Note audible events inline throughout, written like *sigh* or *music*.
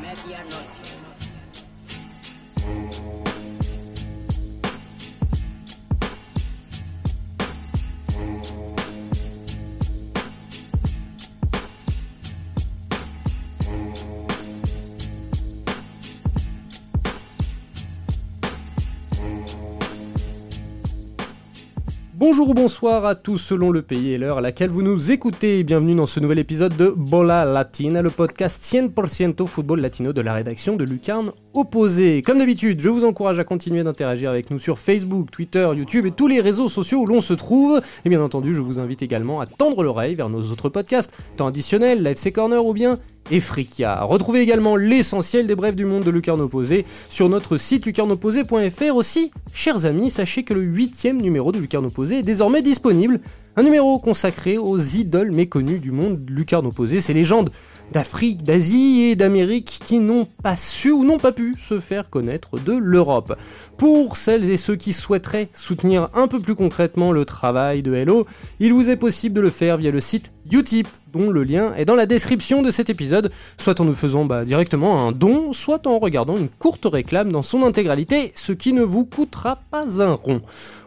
Medianoche. Bonjour ou bonsoir à tous selon le pays et l'heure à laquelle vous nous écoutez. Bienvenue dans ce nouvel épisode de Bola Latina, le podcast 100% football latino de la rédaction de Lucarne Opposé. Comme d'habitude, je vous encourage à continuer d'interagir avec nous sur Facebook, Twitter, YouTube et tous les réseaux sociaux où l'on se trouve. Et bien entendu, je vous invite également à tendre l'oreille vers nos autres podcasts, temps additionnels, l'AFC Corner ou bien Efrikia. Retrouvez également l'essentiel des brèves du monde de Lucarne Opposé sur notre site lucarneopposé.fr aussi. Chers amis, sachez que le huitième numéro de Lucarne Opposé est désormais disponible. Un numéro consacré aux idoles méconnues du monde Lucarne Opposé, ces légendes d'Afrique, d'Asie et d'Amérique qui n'ont pas su ou n'ont pas pu se faire connaître de l'Europe. Pour celles et ceux qui souhaiteraient soutenir un peu plus concrètement le travail de Hello, il vous est possible de le faire via le site Utip dont le lien est dans la description de cet épisode, soit en nous faisant bah, directement un don, soit en regardant une courte réclame dans son intégralité, ce qui ne vous coûtera pas un rond.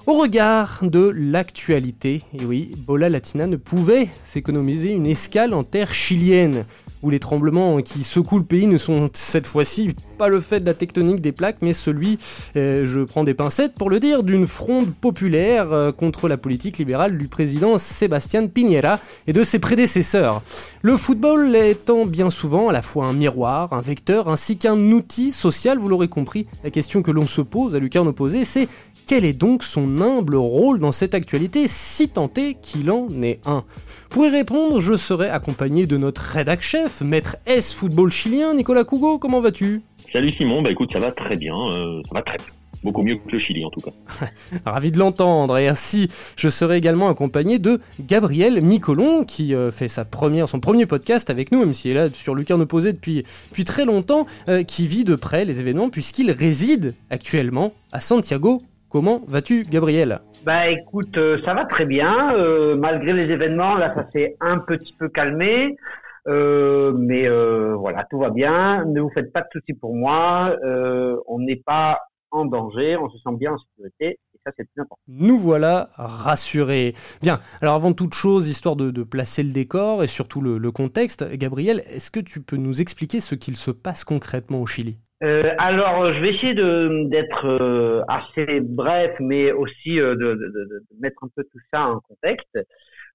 Au regard de l'actualité, et oui, Bola Latina ne pouvait s'économiser une escale en terre chilienne où les tremblements qui secouent le pays ne sont cette fois-ci pas le fait de la tectonique des plaques, mais celui, euh, je prends des pincettes pour le dire, d'une fronde populaire euh, contre la politique libérale du président Sébastien Piñera et de ses prédécesseurs. Le football étant bien souvent à la fois un miroir, un vecteur, ainsi qu'un outil social, vous l'aurez compris, la question que l'on se pose à Lucarne opposé, c'est quel est donc son humble rôle dans cette actualité, si tant est qu'il en est un? Pour y répondre, je serai accompagné de notre rédac chef, maître S football chilien, Nicolas Cougo, comment vas-tu? Salut Simon, bah écoute, ça va très bien, euh, ça va très bien. Beaucoup mieux que le Chili en tout cas. *laughs* Ravi de l'entendre. Et ainsi, je serai également accompagné de Gabriel Micolon, qui euh, fait sa première, son premier podcast avec nous, même s'il est là sur Lucarne depuis, depuis très longtemps, euh, qui vit de près les événements puisqu'il réside actuellement à Santiago. Comment vas-tu, Gabriel? Bah écoute, ça va très bien. malgré les événements, là, ça s'est un petit peu calmé. Euh, mais euh, voilà, tout va bien. Ne vous faites pas de soucis pour moi. Euh, on n'est pas en danger, on se sent bien en sécurité. Et ça, c'est plus important. Nous voilà rassurés. Bien, alors avant toute chose, histoire de, placer le décor et surtout le, contexte, Gabriel, est-ce que tu peux nous expliquer ce qu'il se passe concrètement au Chili? Alors, je vais essayer d'être assez bref, mais aussi de, de, mettre un peu tout ça en contexte.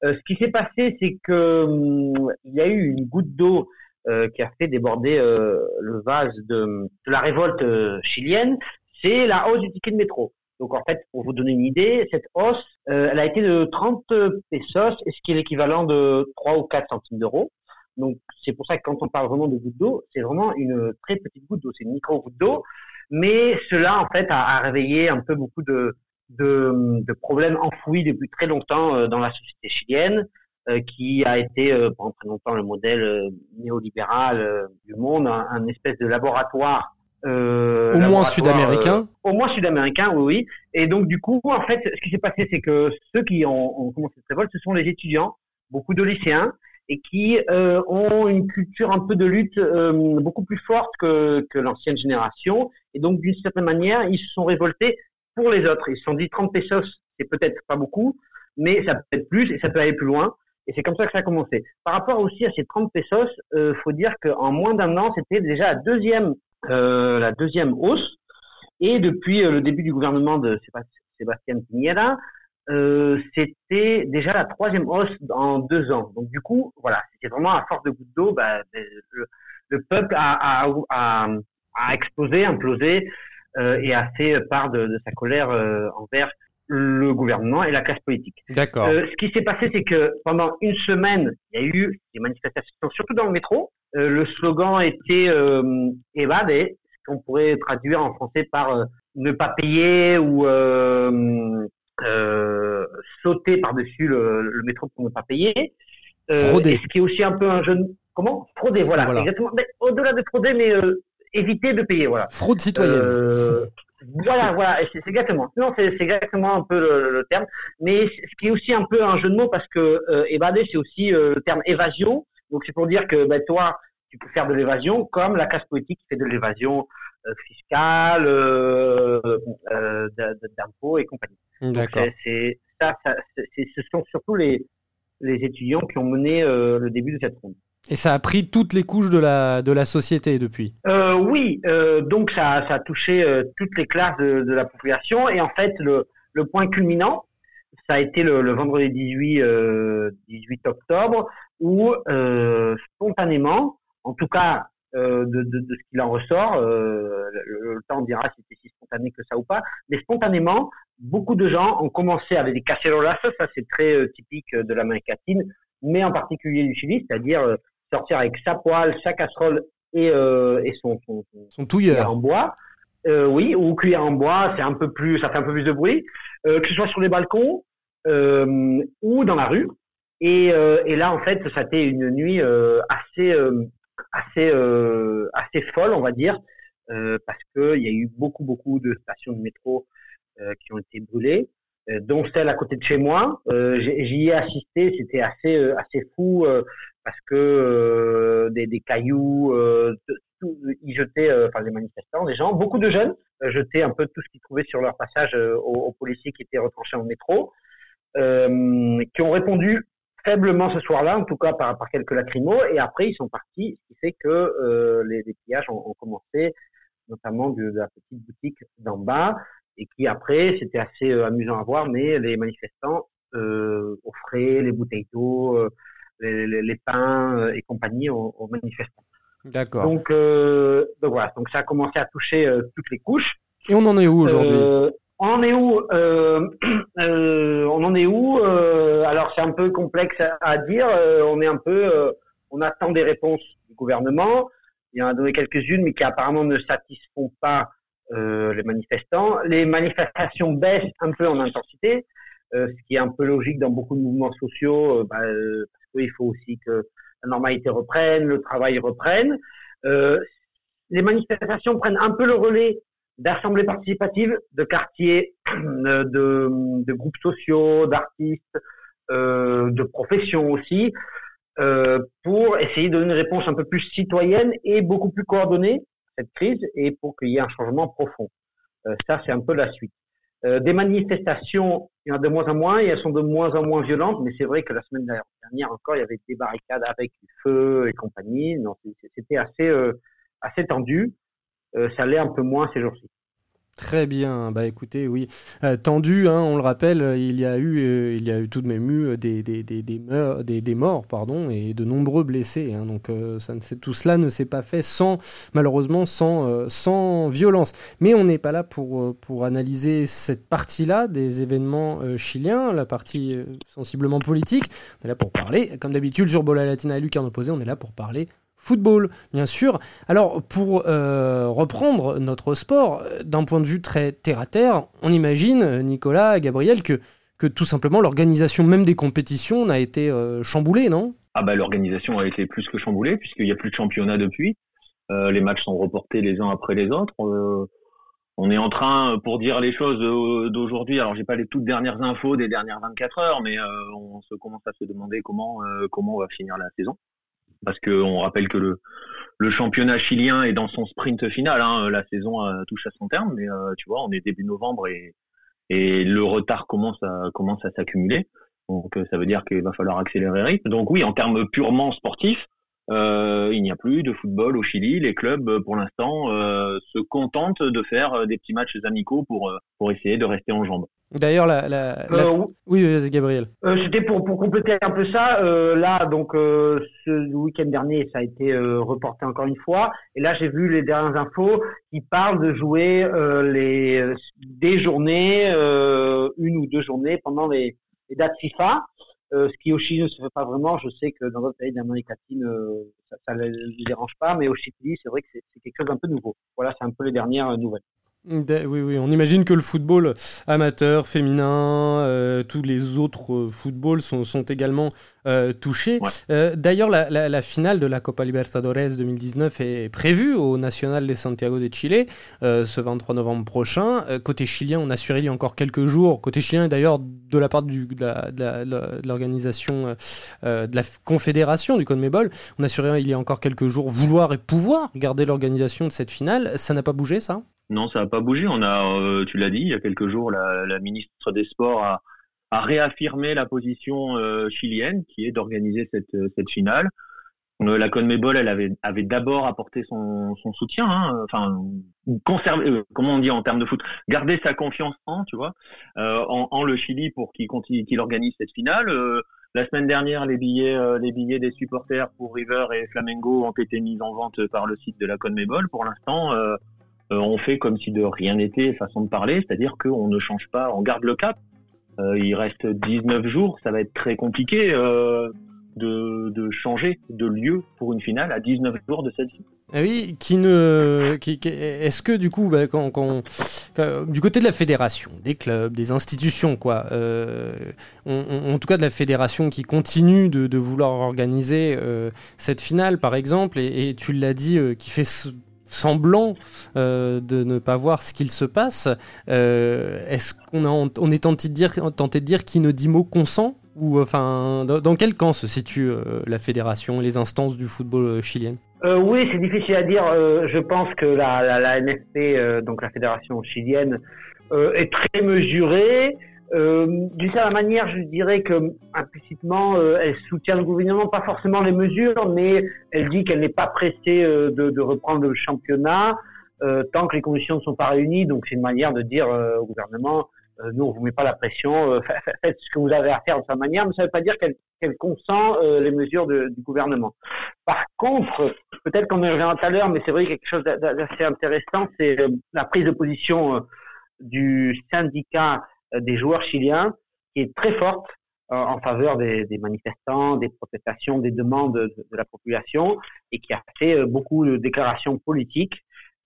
Euh, ce qui s'est passé, c'est que hum, il y a eu une goutte d'eau euh, qui a fait déborder euh, le vase de, la révolte chilienne. C'est la hausse du ticket de métro. Donc en fait, pour vous donner une idée, cette hausse, elle a été de 30 pesos, ce qui est l'équivalent de 3 ou 4 centimes d'euros. Donc c'est pour ça que quand on parle vraiment de goutte d'eau, c'est vraiment une très petite goutte d'eau, c'est une micro goutte d'eau. Mais cela en fait a, a, réveillé un peu beaucoup de, de, de, problèmes enfouis depuis très longtemps euh, dans la société chilienne, euh, qui a été euh, pendant très longtemps le modèle néolibéral du monde, un, espèce de laboratoire. au moins sud-américain. au moins sud-américain, oui, oui. Et donc du coup, en fait, ce qui s'est passé, c'est que ceux qui ont, ont commencé cette révolte, ce sont les étudiants, beaucoup de lycéens, et qui ont une culture un peu de lutte beaucoup plus forte que, l'ancienne génération. Et donc, d'une certaine manière, ils se sont révoltés pour les autres. Ils se sont dit 30 pesos, c'est peut-être pas beaucoup, mais ça peut être plus et ça peut aller plus loin. Et c'est comme ça que ça a commencé. Par rapport aussi à ces 30 pesos, euh, faut dire qu'en moins d'un an, c'était déjà la deuxième, euh, la deuxième hausse. Et depuis euh, le début du gouvernement de Sébastien Piñera, euh, c'était déjà la troisième hausse en deux ans. Donc du coup, voilà, c'était vraiment à force de goutte d'eau, bah, le, peuple a, a, a, a explosé, implosé. Euh, et a fait part de, de sa colère euh, envers le gouvernement et la classe politique. D'accord. Ce qui s'est passé, c'est que pendant une semaine, il y a eu des manifestations, surtout dans le métro. Le slogan était evade, ce qu'on pourrait traduire en français par ne pas payer ou sauter par-dessus le, le, métro pour ne pas payer. frauder. Ce qui est aussi un peu un jeune. Comment? Frauder, voilà, voilà. exactement. Au-delà de frauder, mais éviter de payer. Voilà. Fraude citoyenne. Euh, Voilà, *laughs* voilà, c'est exactement. Non, c'est exactement un peu le, terme. Mais ce qui est aussi un peu un jeu de mots parce que euh, évader, c'est aussi le terme évasion. Donc c'est pour dire que ben, toi, tu peux faire de l'évasion comme la classe politique fait de l'évasion fiscale, d'impôts et compagnie. D'accord. C'est ça, ça ce sont surtout les, les étudiants qui ont mené le début de cette ronde. Et ça a pris toutes les couches de la, de la société depuis? Euh, Oui, euh, donc ça, ça, a touché euh, toutes les classes de, de, la population. Et en fait, le, le point culminant, ça a été le, le vendredi 18, 18 octobre, où spontanément, en tout cas de, de, de, ce qu'il en ressort, le, le, temps dira si c'était si spontané que ça ou pas, mais spontanément, beaucoup de gens ont commencé avec des cacerolas, ça c'est très typique de l'Amérique latine, mais en particulier du Chili, c'est-à-dire sortir avec sa poêle, sa casserole et, euh, et son, son, son, touilleur en bois. Euh, oui, ou cuillère en bois, c'est un peu plus, ça fait un peu plus de bruit. Euh, que ce soit sur les balcons euh, ou dans la rue. Et, euh, et, là, en fait, ça a été une nuit euh, assez, assez, assez folle, on va dire, parce qu'il y a eu beaucoup, beaucoup de stations de métro qui ont été brûlées. dont celle à côté de chez moi. J'y ai assisté, c'était assez, assez fou parce que euh, des, des, cailloux, euh, tout, ils jetaient, euh, enfin les manifestants, les gens, beaucoup de jeunes jetaient un peu tout ce qu'ils trouvaient sur leur passage aux, policiers qui étaient retranchés en métro, qui ont répondu faiblement ce soir-là, en tout cas par, par quelques lacrymos, et après ils sont partis, ce qui fait que les, les, pillages ont, ont, commencé, notamment de, de la petite boutique d'en bas, et qui après, c'était assez amusant à voir, mais les manifestants offraient les bouteilles d'eau, les, pains euh, et compagnie aux, manifestants. D'accord. Donc, euh, donc, voilà, donc ça a commencé à toucher euh, toutes les couches. Et on en est où aujourd'hui? On en est où *clears throat* On en est où Alors c'est un peu complexe à, dire. on est un peu, on attend des réponses du gouvernement. Il y en a donné quelques-unes, mais qui apparemment ne satisfont pas les manifestants. Les manifestations baissent un peu en intensité, ce qui est un peu logique dans beaucoup de mouvements sociaux. Bah, il faut aussi que la normalité reprenne, le travail reprenne. Euh, les manifestations prennent un peu le relais d'assemblées participatives, de quartiers, *clears throat* de, groupes sociaux, d'artistes, euh, de professions aussi, euh, pour essayer de donner une réponse un peu plus citoyenne et beaucoup plus coordonnée à cette crise et pour qu'il y ait un changement profond. Euh, ça, c'est un peu la suite. Euh, des manifestations, il y en a de moins en moins et elles sont de moins en moins violentes, mais c'est vrai que la semaine dernière encore, il y avait des barricades avec du feu et compagnie. C'était assez, euh, assez tendu. Euh, ça l'est un peu moins ces jours-ci. Très bien, bah écoutez, oui, euh, tendu, hein, on le rappelle, il y a eu, euh, il y a eu tout de même eu des, des, des, des, des morts, pardon, et de nombreux blessés. Hein, donc euh, ça ne tout cela ne s'est pas fait sans, malheureusement, sans, sans violence. Mais on n'est pas là pour, pour analyser cette partie-là des événements chiliens, la partie sensiblement politique. On est là pour parler, comme d'habitude sur Bola Latina et Lucarne Opposé, on est là pour parler football, bien sûr. Alors, pour euh, reprendre notre sport, euh, d'un point de vue très terre-à-terre, on imagine, Nicolas, Gabriel, que, tout simplement l'organisation même des compétitions n'a été euh, chamboulée, non? Ah bah l'organisation a été plus que chamboulée, puisqu'il n'y a plus de championnat depuis. les matchs sont reportés les uns après les autres. on est en train, pour dire les choses d'aujourd'hui, alors j'ai pas les toutes dernières infos des dernières 24 heures, mais on se commence à se demander comment, comment on va finir la saison parce qu'on rappelle que le, championnat chilien est dans son sprint final. Hein. La saison euh, touche à son terme, mais euh, tu vois, on est début novembre et, le retard commence à, commence à s'accumuler. Donc euh, ça veut dire qu'il va falloir accélérer. Donc oui, en termes purement sportifs, il n'y a plus de football au Chili. Les clubs, pour l'instant, se contentent de faire des petits matchs amicaux pour, pour essayer de rester en jambes. D'ailleurs, la, la, euh, oui, Gabriel. Euh, C'était pour, pour compléter un peu ça. Euh, là, donc, euh, ce week-end dernier, ça a été euh, reporté encore une fois. Et là, j'ai vu les dernières infos qui parlent de jouer les des journées, une ou deux journées pendant les, les dates FIFA. Ce qui au Chili ne se fait pas vraiment. Je sais que dans d'autres pays d'Amérique latine, ça ne les dérange pas, mais au Chili, c'est vrai que c'est quelque chose d'un peu nouveau. Voilà, c'est un peu les dernières nouvelles. Oui, oui, on imagine que le football amateur, féminin, euh, tous les autres euh, footballs sont, sont également euh, touchés. D'ailleurs, la, finale de la Copa Libertadores 2019 est prévue au National de Santiago de Chile ce 23 novembre prochain. côté chilien, on a assuré il y a encore quelques jours, côté chilien d'ailleurs de la part du, de l'organisation de la confédération du CONMEBOL, on a assuré il y a encore quelques jours vouloir et pouvoir garder l'organisation de cette finale. Ça n'a pas bougé ça? Non, ça n'a pas bougé. On a, euh, tu l'as dit, il y a quelques jours, la, ministre des Sports a, réaffirmé la position euh, chilienne, qui est d'organiser cette, cette finale. Euh, la CONMEBOL, avait, d'abord apporté son, soutien, hein, enfin, conserver, comment on dit en termes de foot, garder sa confiance en, tu vois, en, le Chili pour qu'il continue, qu'il organise cette finale. la semaine dernière, les billets, les billets des supporters pour River et Flamengo ont été mis en vente par le site de la CONMEBOL. Pour l'instant, euh, on fait comme si de rien n'était, façon de parler, c'est-à-dire qu'on ne change pas, on garde le cap. Euh, il reste 19 jours, ça va être très compliqué euh, de, changer de lieu pour une finale à 19 jours de celle-ci. Ah oui, qui ne, est-ce que du coup, bah, quand, du côté de la fédération, des clubs, des institutions, quoi, en tout cas de la fédération qui continue de, vouloir organiser cette finale, par exemple, et, et tu l'as dit, qui fait semblant euh, de ne pas voir ce qu'il se passe. Euh, est-ce qu'on on est tenté de dire, tenté qui ne dit mot consent ou enfin dans, quel camp se situe euh, la fédération les instances du football chilien? Oui, c'est difficile à dire. je pense que la, la NFP, donc la fédération chilienne, est très mesurée. Euh, D'une certaine manière, je dirais que implicitement, euh, elle soutient le gouvernement, pas forcément les mesures, mais elle dit qu'elle n'est pas pressée euh, de, reprendre le championnat tant que les conditions ne sont pas réunies. Donc c'est une manière de dire au gouvernement, nous on vous met pas la pression, *laughs* faites ce que vous avez à faire de sa manière, mais ça ne veut pas dire qu'elle consent les mesures du gouvernement. Par contre, peut-être qu'on y reviendra tout à l'heure, mais c'est vrai quelque chose d'assez intéressant, c'est la prise de position du syndicat des joueurs chiliens qui est très forte euh, en faveur des, manifestants, des protestations, des demandes de, la population et qui a fait euh, beaucoup de déclarations politiques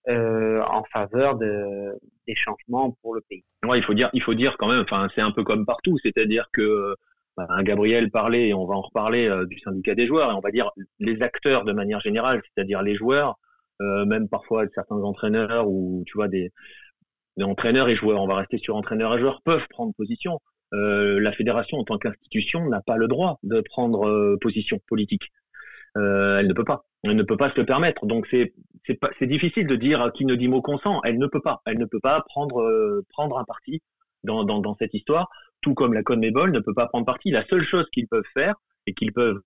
en faveur de, des changements pour le pays. Il faut dire, il faut dire quand même, c'est un peu comme partout, c'est-à-dire que bah, Gabriel parlait, et on va en reparler du syndicat des joueurs, et on va dire les acteurs de manière générale, c'est-à-dire les joueurs, même parfois certains entraîneurs ou tu vois des les entraîneurs et joueurs, on va rester sur entraîneurs et joueurs, peuvent prendre position. Euh, la fédération, en tant qu'institution, n'a pas le droit de prendre euh, position politique. Euh, elle ne peut pas. Elle ne peut pas se le permettre. Donc c'est c'est difficile de dire qui ne dit mot consent. Elle ne peut pas. Elle ne peut pas prendre prendre un parti dans, dans, dans cette histoire. Tout comme la CONMEBOL ne peut pas prendre parti. La seule chose qu'ils peuvent faire et qu'ils peuvent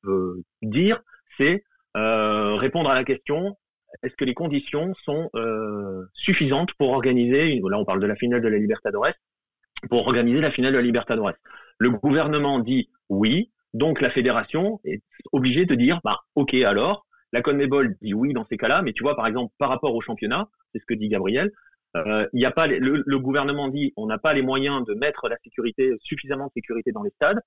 dire, c'est répondre à la question est-ce que les conditions sont euh, suffisantes pour organiser, là on parle de la finale de la Libertadores, pour organiser la finale de la Libertadores? Le gouvernement dit oui, donc la fédération est obligée de dire, bah, ok alors, la CONMEBOL dit oui dans ces cas-là, mais tu vois par exemple par rapport au championnat, c'est ce que dit Gabriel, euh, y a pas le, le, gouvernement dit on n'a pas les moyens de mettre la sécurité suffisamment de sécurité dans les stades.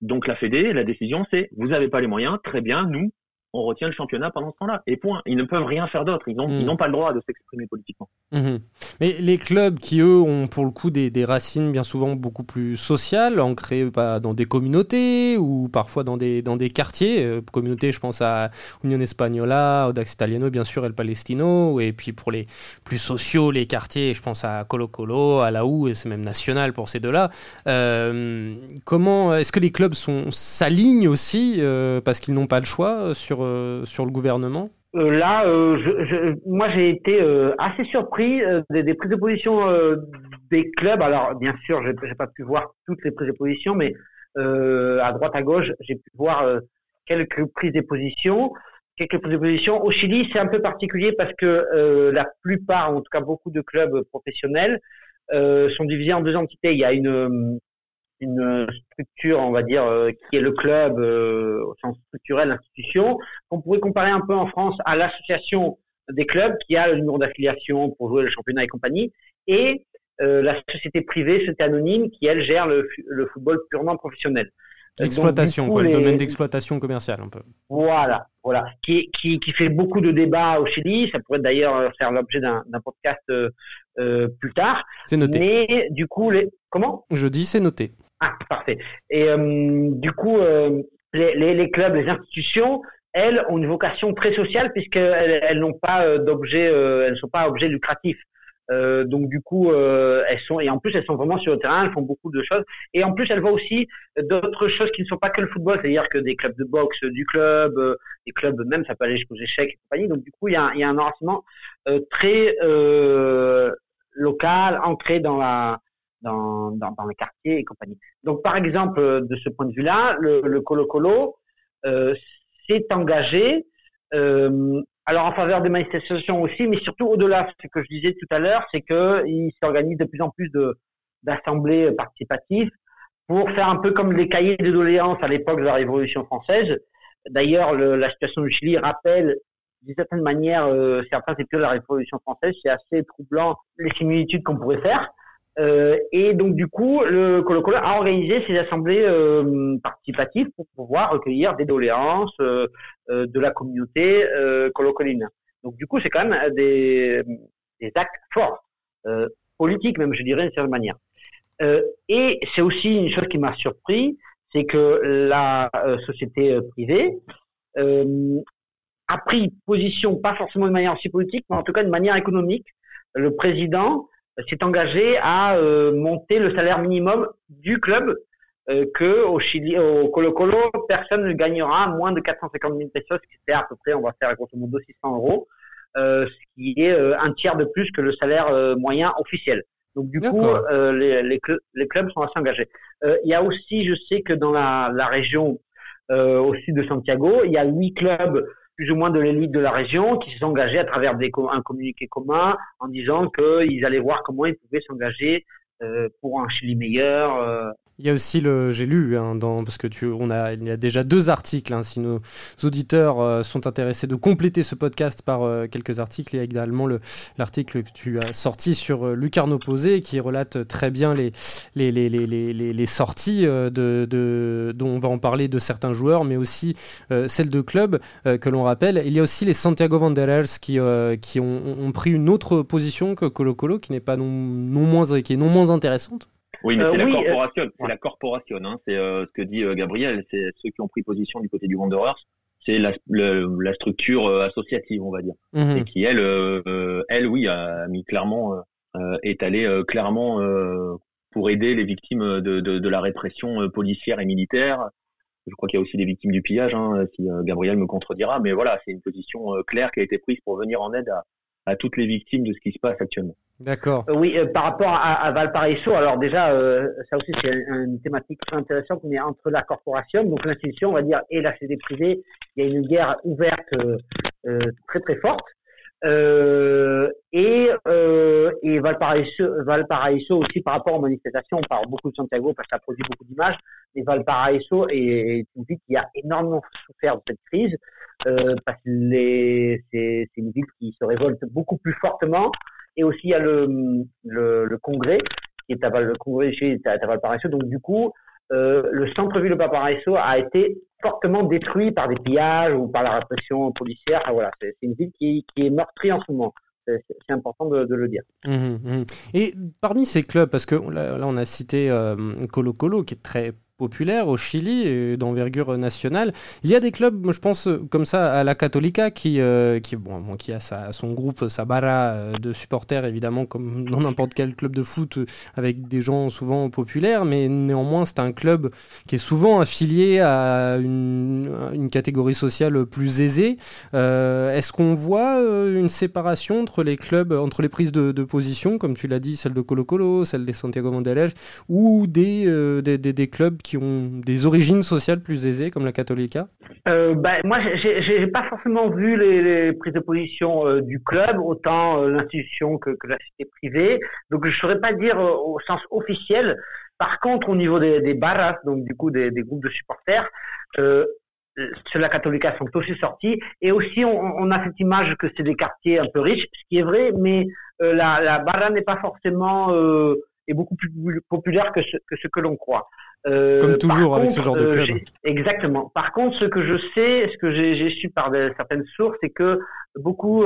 Donc la Fédé, la décision c'est vous n'avez pas les moyens, très bien, nous on retient le championnat pendant ce temps-là. Et point. Ils ne peuvent rien faire d'autre. Ils n'ont hmm. pas le droit de s'exprimer politiquement. Mhm. Mais les clubs qui, eux, ont pour le coup des, racines bien souvent beaucoup plus sociales, ancrées pas dans des communautés ou parfois dans des, dans des quartiers. Euh, communautés, je pense à Union Espagnola, Audax Italiano, bien sûr, El Palestino. Et puis pour les plus sociaux, les quartiers, je pense à Colo Colo, à La et c'est même national pour ces deux-là. Euh, comment est-ce que les clubs s'alignent aussi euh, parce qu'ils n'ont pas le choix sur euh, sur le gouvernement? Euh, Là, euh, moi j'ai été assez surpris des, prises de position des clubs. Alors bien sûr, j'ai pas pu voir toutes les prises de position, mais à droite à gauche, j'ai pu voir quelques prises de position. Quelques position. Au Chili, c'est un peu particulier parce que la plupart, en tout cas beaucoup de clubs professionnels, sont divisés en deux entités. Il y a une une structure, on va dire, euh, qui est le club euh, au sens structurel, l'institution, qu'on pourrait comparer un peu en France à l'association des clubs qui a le numéro d'affiliation pour jouer le championnat et compagnie, et euh, la société privée, société anonyme, qui elle gère le, le football purement professionnel. Exploitation, quoi, le domaine d'exploitation commerciale un peu. Voilà, voilà, qui, qui, qui, fait beaucoup de débats au Chili. Ça pourrait d'ailleurs faire l'objet d'un podcast plus tard. C'est noté. Mais du coup, les... comment? Je dis c'est noté. Ah, parfait. Et du coup, les, les, les, clubs, les institutions, elles ont une vocation très sociale puisqu'elles elles, n'ont pas d'objet, elles ne sont pas objets lucratifs. Euh, donc du coup, euh, elles sont et en plus elles sont vraiment sur le terrain, elles font beaucoup de choses. Et en plus, elles voient aussi d'autres choses qui ne sont pas que le football, c'est-à-dire que des clubs de boxe du club, euh, des clubs même, ça peut aller jusqu'aux échecs et compagnie. Donc du coup, il y a, y a un enracinement euh, très euh, local, ancré dans la dans, dans, les quartiers et compagnie. Donc par exemple, de ce point de vue-là, le, le Colo Colo s'est engagé euh, alors en faveur des manifestations aussi, mais surtout au-delà, ce que je disais tout à l'heure, c'est qu'il s'organise de plus en plus de d'assemblées participatives pour faire un peu comme les cahiers de doléances à l'époque de la Révolution française. D'ailleurs, la situation du Chili rappelle d'une certaine manière euh, certains épisodes de la Révolution française. C'est assez troublant les similitudes qu'on pourrait faire. Euh, et donc du coup, le Colo a organisé ces assemblées euh, participatives pour pouvoir recueillir des doléances euh de la communauté euh, colocoline. Donc du coup, c'est quand même des, des actes forts, politiques même, je dirais d'une certaine manière. et c'est aussi une chose qui m'a surpris, c'est que la société privée a pris position, pas forcément de manière aussi politique, mais en tout cas de manière économique. Le président s'est engagé à euh, monter le salaire minimum du club euh, que au Chili, au Colo Colo, personne ne gagnera moins de 450 000 pesos, ce qui fait à peu près, on va faire grosso modo 600 euros, euh, ce qui est euh, un tiers de plus que le salaire moyen officiel. Donc du coup, les, les, les, clubs sont assez engagés. Il y a aussi, je sais que dans la, la région au sud de Santiago, il y a huit clubs plus ou moins de l'élite de la région qui s'est engagée à travers des, un communiqué commun en disant qu'ils allaient voir comment ils pouvaient s'engager euh, pour un Chili meilleur, euh, il y a aussi le, j'ai lu, hein, dans, parce que tu, on a, il y a déjà deux articles. Hein, si nos auditeurs euh, sont intéressés de compléter ce podcast par euh, quelques articles, il y a également le, l'article que tu as sorti sur euh, Lucarno Posé qui relate très bien les, les, les, les, les, sorties euh, de, de, dont on va en parler de certains joueurs, mais aussi celles de clubs que l'on rappelle. Il y a aussi les Santiago Wanderers qui, qui ont, ont, pris une autre position que Colo Colo, qui n'est pas non, non moins, qui est non moins intéressante. Oui, mais c'est la corporation. C'est la corporation. Hein. C'est ce que dit Gabriel. C'est ceux qui ont pris position du côté du Wanderers. C'est la, la, structure associative, on va dire, et qui elle, elle, oui, a mis clairement, est allée clairement pour aider les victimes de, de, de, la répression policière et militaire. Je crois qu'il y a aussi des victimes du pillage, hein, si Gabriel me contredira. Mais voilà, c'est une position claire qui a été prise pour venir en aide à, à toutes les victimes de ce qui se passe actuellement. D'accord. Euh, oui, euh, par rapport à, Valparaiso, alors déjà, euh, ça aussi c'est une thématique intéressante, mais entre la corporation, donc l'institution, on va dire, et la société privée, il y a une guerre ouverte très très forte. et, et Valparaiso, Valparaiso aussi par rapport aux manifestations, on parle beaucoup de Santiago parce que ça produit beaucoup d'images, mais Valparaiso est, une ville qui a énormément souffert de cette crise. parce que c'est une ville qui se révolte beaucoup plus fortement et aussi il y a le, le, congrès qui est à, Valparaiso. Donc du coup, euh, le centre-ville de Valparaiso a été fortement détruit par des pillages ou par la répression policière. Voilà, c'est une ville qui, est meurtrie en ce moment c'est important de, le dire. Mmh, mmh. Et parmi ces clubs, parce que là, on a cité euh, Colo Colo, qui est très populaire au Chili d'envergure nationale. Il y a des clubs, je pense, comme ça, à la Católica, qui, euh, qui, bon, qui a son groupe, sa barra euh, de supporters, évidemment, comme *laughs* dans n'importe quel club de foot, euh, avec des gens souvent populaires, mais néanmoins, c'est un club qui est souvent affilié à une, catégorie sociale plus aisée. Euh, Est-ce qu'on voit euh, une séparation entre les clubs, entre les prises de, position, comme tu l'as dit, celle de Colo Colo, celle des Santiago Wanderers, ou des, euh, des, des, des clubs qui ont des origines sociales plus aisées, comme la Catholica euh, bah, Moi, j'ai pas forcément vu les, prises de position euh, du club, autant euh, l'institution que, que, la société privée. Donc, je ne saurais pas dire euh, au sens officiel. Par contre, au niveau des, des barras, donc du coup des, groupes de supporters, ceux de la Catholica sont aussi sortis. Et aussi, on, a cette image que c'est des quartiers un peu riches, ce qui est vrai, mais la, la barra n'est pas forcément est beaucoup plus populaire que, ce que l'on croit. Comme toujours avec ce genre de club. exactement. Par contre, ce que je sais, ce que j'ai su par certaines sources, c'est que beaucoup,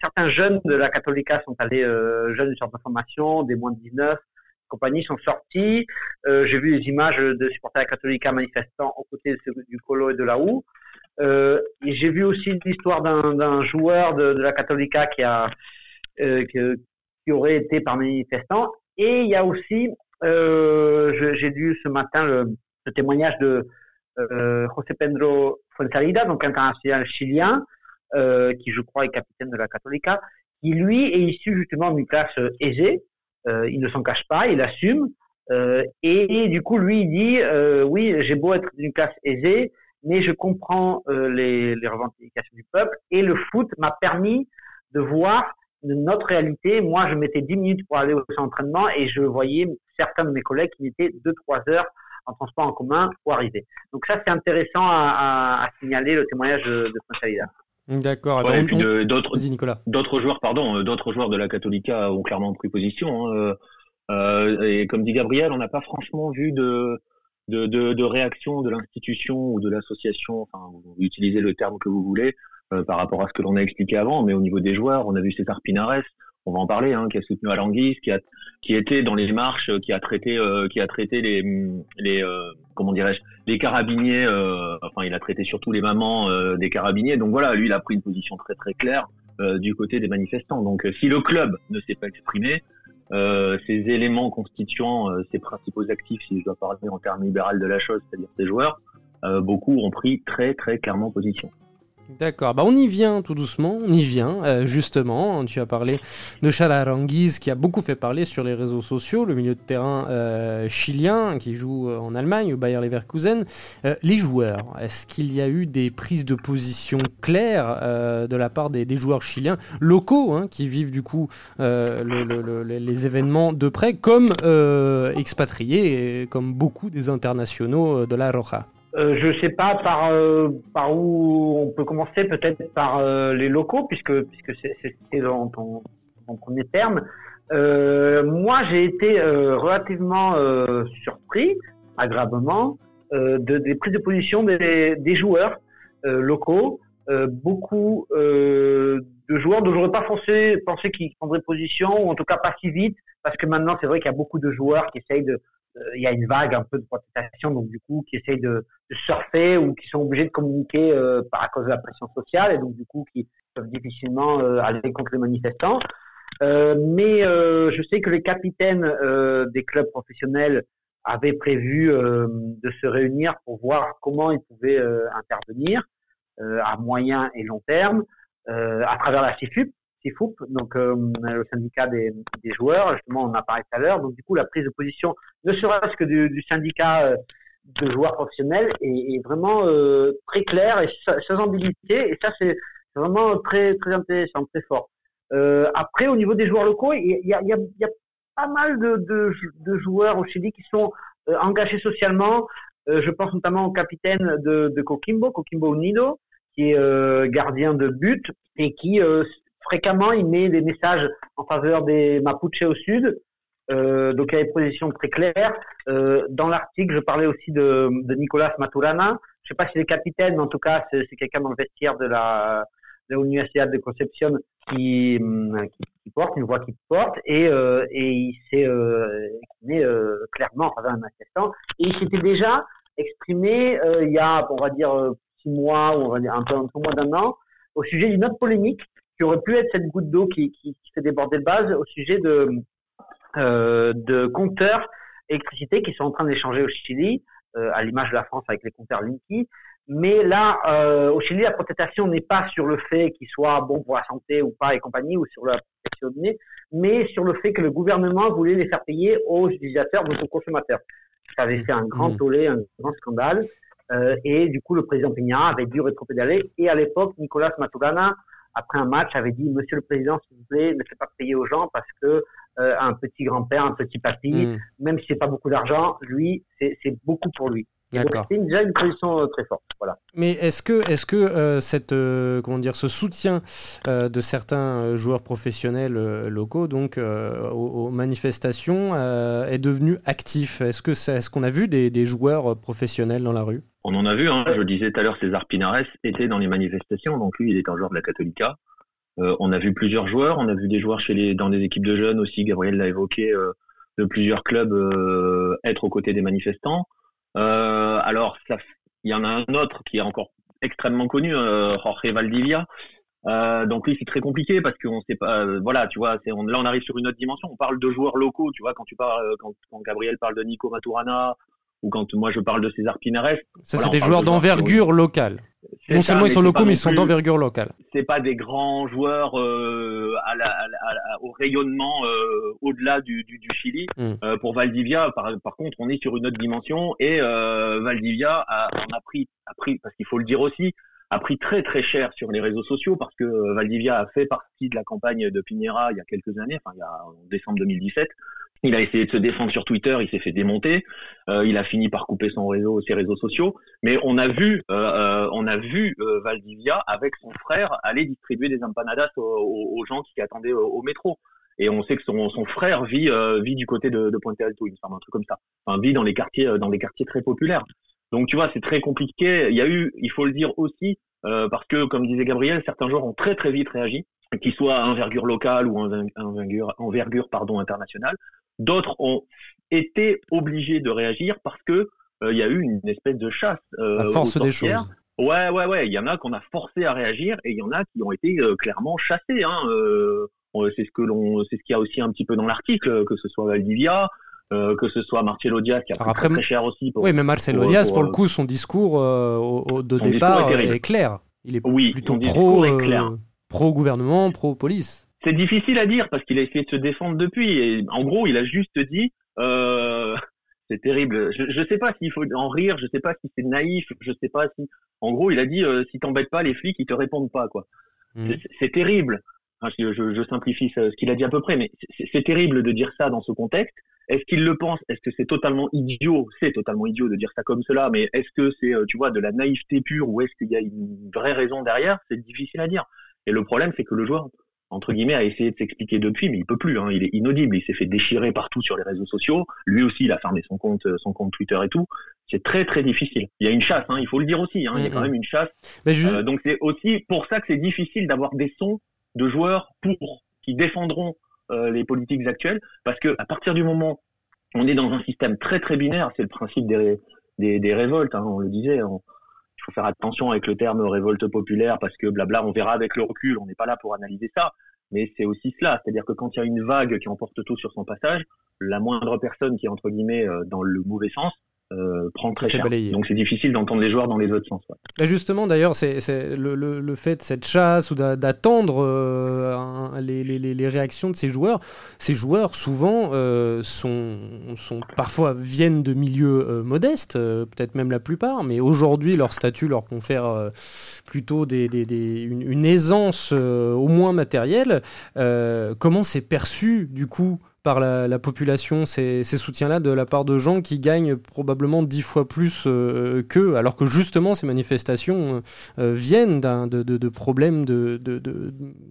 certains jeunes de la Catholica sont allés, jeunes du centre de formation, des moins de 19, compagnies sont sortis. Euh, j'ai vu les images de supporters Catholica manifestant aux côtés du Colo et de la OU. Euh, j'ai vu aussi l'histoire d'un joueur de, la Catholica qui a euh, qui, aurait été par manifestant. Et il y a aussi, j'ai lu ce matin le, témoignage de José Pedro Fuenzalida, donc international chilien, qui je crois est capitaine de la Catholica, qui lui est issu justement d'une classe aisée, euh, il ne s'en cache pas, il assume. Euh, et, du coup, lui, il dit euh, oui, j'ai beau être d'une classe aisée, mais je comprends les, revendications du peuple. Et le foot m'a permis de voir notre réalité. Moi, je mettais 10 minutes pour aller au entraînement et je voyais certains de mes collègues qui mettaient 2-3 heures en transport en commun pour arriver. Donc ça, c'est intéressant à, signaler le témoignage de, de D'accord. Ouais, ben, d'autres joueurs, pardon, euh, d'autres joueurs de la Catholica ont clairement pris position. Hein, euh, euh, et comme dit Gabriel, on n'a pas franchement vu de de, de, réaction de l'institution ou de l'association. Enfin, vous utilisez le terme que vous voulez par rapport à ce que l'on a expliqué avant. Mais au niveau des joueurs, on a vu César Pinares, on va en parler, hein, qui a soutenu Alanguis, qui a qui était dans les marches, qui a traité qui a traité les les comment dirais-je, les carabiniers, euh, enfin il a traité surtout les mamans euh, des carabiniers. Donc voilà, lui il a pris une position très très claire euh, du côté des manifestants. Donc si le club ne s'est pas exprimé, ces éléments constituant ses principaux actifs, si je dois parler en termes libéral de la chose, c'est-à-dire ses joueurs, beaucoup ont pris très très clairement position. D'accord, bah on y vient tout doucement, on y vient euh, justement. Tu as parlé de Chalaranguiz qui a beaucoup fait parler sur les réseaux sociaux, le milieu de terrain euh, chilien qui joue euh, en Allemagne, au Bayer Leverkusen. les joueurs, est-ce qu'il y a eu des prises de position claires de la part des, joueurs chiliens locaux hein, qui vivent du coup les événements de près, comme expatriés, et comme beaucoup des internationaux de la Roja? Euh, je ne sais pas par euh, par où on peut commencer, peut-être par euh, les locaux, puisque puisque c'est dans ton, premier terme. moi, j'ai été relativement surpris, agréablement, de, des prises de position des, des joueurs locaux. beaucoup de joueurs dont j'aurais pas pensé, pensé qu'ils prendraient position, ou en tout cas pas si vite, parce que maintenant c'est vrai qu'il y a beaucoup de joueurs qui essayent de, il y a une vague un peu de protestation, donc du coup, qui essayent de, surfer ou qui sont obligés de communiquer euh, par à cause de la pression sociale et donc du coup qui peuvent difficilement euh, aller contre les manifestants. Euh, mais je sais que les capitaines des clubs professionnels avaient prévu de se réunir pour voir comment ils pouvaient intervenir à moyen et long terme à travers la CIFUP CIFUP, donc le syndicat des, joueurs, justement on en a parlé tout à l'heure. Donc du coup la prise de position, ne serait-ce que du, syndicat de joueurs professionnels est, vraiment euh, très clair et sans ambiguïté. Et ça, c'est vraiment très, intéressant, très fort. Euh, après, au niveau des joueurs locaux, il y a, pas mal de, joueurs au Chili qui sont euh, engagés socialement. je pense notamment au capitaine de Coquimbo, Coquimbo Unido, qui est gardien de but et qui fréquemment il met des messages en faveur des Mapuches au sud euh, donc il y a des positions très claires. Euh, dans l'article, je parlais aussi de, Nicolas Maturana. Je ne sais pas s'il est capitaine, mais en tout cas, c'est quelqu'un dans le vestiaire de la, de l'Université de Concepción qui, qui, porte, une voix qui porte, et, euh, il s'est exprimé clairement en faveur d'un manifestant. Et il s'était déjà exprimé il y a, on va dire, six mois, ou on va dire un peu, un peu moins d'un an, au sujet d'une autre polémique qui aurait pu être cette goutte d'eau qui, qui, qui fait déborder le base, au sujet de euh, de compteurs électricité qui sont en train d'échanger au Chili, euh, à l'image de la France avec les compteurs Linky. Mais là, euh, au Chili, la protestation n'est pas sur le fait qu'il soit bon pour la santé ou pas et compagnie, ou sur la protection de données, mais sur le fait que le gouvernement voulait les faire payer aux utilisateurs, donc aux consommateurs. Ça avait fait un grand mmh. tollé, un grand scandale. Euh, et du coup, le président Peña avait dû rétropédaler. Et à l'époque, Nicolas Maturana, après un match, avait dit Monsieur le Président, s'il vous plaît, ne faites pas payer aux gens parce que euh, un petit grand-père, un petit papy, mm. même si c'est pas beaucoup d'argent, lui, c'est beaucoup pour lui. C'est déjà une position très forte. Voilà. Mais est-ce que, est-ce que cette, comment dire, ce soutien de certains joueurs professionnels locaux donc aux, manifestations est devenu actif? Est-ce que est-ce qu'on a vu des, des, joueurs professionnels dans la rue? On en a vu. Hein. Je disais tout à l'heure, César Pinares était dans les manifestations. Donc lui, il est un joueur de la Catholica. Euh, on a vu plusieurs joueurs, on a vu des joueurs chez les, dans des équipes de jeunes aussi, Gabriel l'a évoqué, euh, de plusieurs clubs euh, être aux côtés des manifestants. alors, il y en a un autre qui est encore extrêmement connu, Jorge Valdivia. donc oui, c'est très compliqué parce qu'on sait pas. voilà, tu vois, là on arrive sur une autre dimension. On parle de joueurs locaux, tu vois, quand tu parles, quand, quand Gabriel parle de Nico Maturana ou quand moi je parle de César Pinares. Ça, c'est des joueurs d'envergure locale. Non seulement ils sont locaux, mais ils sont d'envergure locale. C'est pas des grands joueurs euh, à au rayonnement euh, au-delà du, Chili. Hmm. Euh, pour Valdivia, par, contre, on est sur une autre dimension et Valdivia a, on a pris, a pris, parce qu'il faut le dire aussi, a pris très très cher sur les réseaux sociaux parce que Valdivia a fait partie de la campagne de Pinera il y a quelques années, enfin il y a en décembre 2017. Il a essayé de se défendre sur Twitter, il s'est fait démonter. Euh, il a fini par couper ses réseaux sociaux. Mais on a vu, euh, euh, on a vu Valdivia avec son frère aller distribuer des empanadas aux, gens qui attendaient au, métro. Et on sait que son, frère vit, du côté de, de Puente Alto, il me un truc comme ça. Enfin, vit dans les quartiers, dans les quartiers très populaires. Donc tu vois, c'est très compliqué. Il y a eu, il faut le dire aussi, parce que comme disait Gabriel, certains joueurs ont très très vite réagi, qu'ils soient à envergure locale ou envergure, envergure internationale. D'autres ont été obligés de réagir parce que euh, il y a eu une espèce de chasse. Euh, force des choses. Ouais, ouais, ouais. Il y en a qu'on a forcé à réagir et il y en a qui ont été euh, clairement chassés. Hein. Euh, c'est ce que l'on, c'est ce qu'il y a aussi un petit peu dans l'article, que ce soit Valdivia, que ce soit Marcelo Diaz qui a pris très, très, cher aussi. Pour, oui, mais Marcelo Diaz, pour, le coup, son discours au, de départ est, clair. Il est oui, plutôt pro, pro gouvernement, pro police. C'est difficile à dire parce qu'il a essayé de se défendre depuis. Et en gros, il a juste dit euh, *laughs* c'est terrible. Je ne sais pas s'il faut en rire, je sais pas si c'est naïf, je sais pas si. En gros, il a dit euh, si t'embêtes pas, les flics ils te répondent pas quoi. Mmh. C'est terrible. je, je, simplifie ce, qu'il a dit à peu près, mais c'est terrible de dire ça dans ce contexte. Est-ce qu'il le pense? Est-ce que c'est totalement idiot? C'est totalement idiot de dire ça comme cela, mais est-ce que c'est, euh, tu vois, de la naïveté pure ou est-ce qu'il y a une vraie raison derrière? C'est difficile à dire. Et le problème, c'est que le joueur entre guillemets, a essayé de s'expliquer depuis, mais il peut plus. Hein. Il est inaudible. Il s'est fait déchirer partout sur les réseaux sociaux. Lui aussi, il a fermé son compte, euh, son compte Twitter et tout. C'est très très difficile. Il y a une chasse, hein, il faut le dire aussi. Hein. Il y a quand même une chasse. Euh, donc c'est aussi pour ça que c'est difficile d'avoir des sons de joueurs pour qui défendront euh, les politiques actuelles, parce que à partir du moment où on est dans un système très très binaire, c'est le principe des, des, des révoltes. On le disait. On, faire attention avec le terme révolte populaire parce que blabla, on verra avec le recul, on n'est pas là pour analyser ça, mais c'est aussi cela, c'est-à-dire que quand il y a une vague qui emporte tout sur son passage, la moindre personne qui est entre guillemets euh, dans le mauvais sens euh, prend très cher. Donc c'est difficile d'entendre les joueurs dans les autres sens. Bah, justement, d'ailleurs, c'est le, le, le, fait de cette chasse ou d'attendre euh, les, les, les, réactions de ces joueurs. Ces joueurs, souvent, euh, sont, sont, parfois viennent de milieux modestes, peut-être même la plupart, mais aujourd'hui, leur statut leur confère plutôt des, des, des, une, une, aisance au moins matérielle. comment c'est perçu, du coup par la, population, ces, soutiens-là, de la part de gens qui gagnent probablement dix fois plus euh, qu'eux, alors que justement ces manifestations euh, viennent de, de, problèmes de,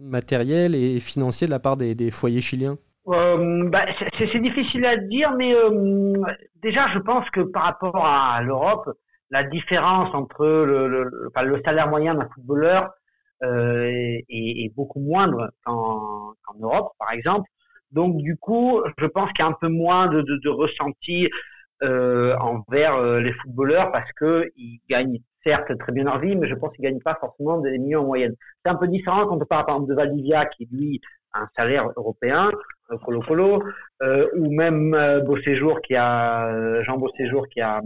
matériel et financiers de la part des, foyers chiliens euh, bah, c'est difficile à dire, mais déjà, je pense que par rapport à l'Europe, la différence entre le, salaire moyen d'un footballeur est, beaucoup moindre qu'en Europe, par exemple. Donc du coup, je pense qu'il y a un peu moins de, de, ressenti euh, envers euh, les footballeurs parce que ils gagnent certes très bien leur vie, mais je pense qu'ils gagnent pas forcément des millions en moyenne. C'est un peu différent quand on parle par exemple de Valdivia qui lui a un salaire européen, euh, Colo Colo, ou même euh, Beau Séjour qui a Jean Beau Séjour qui a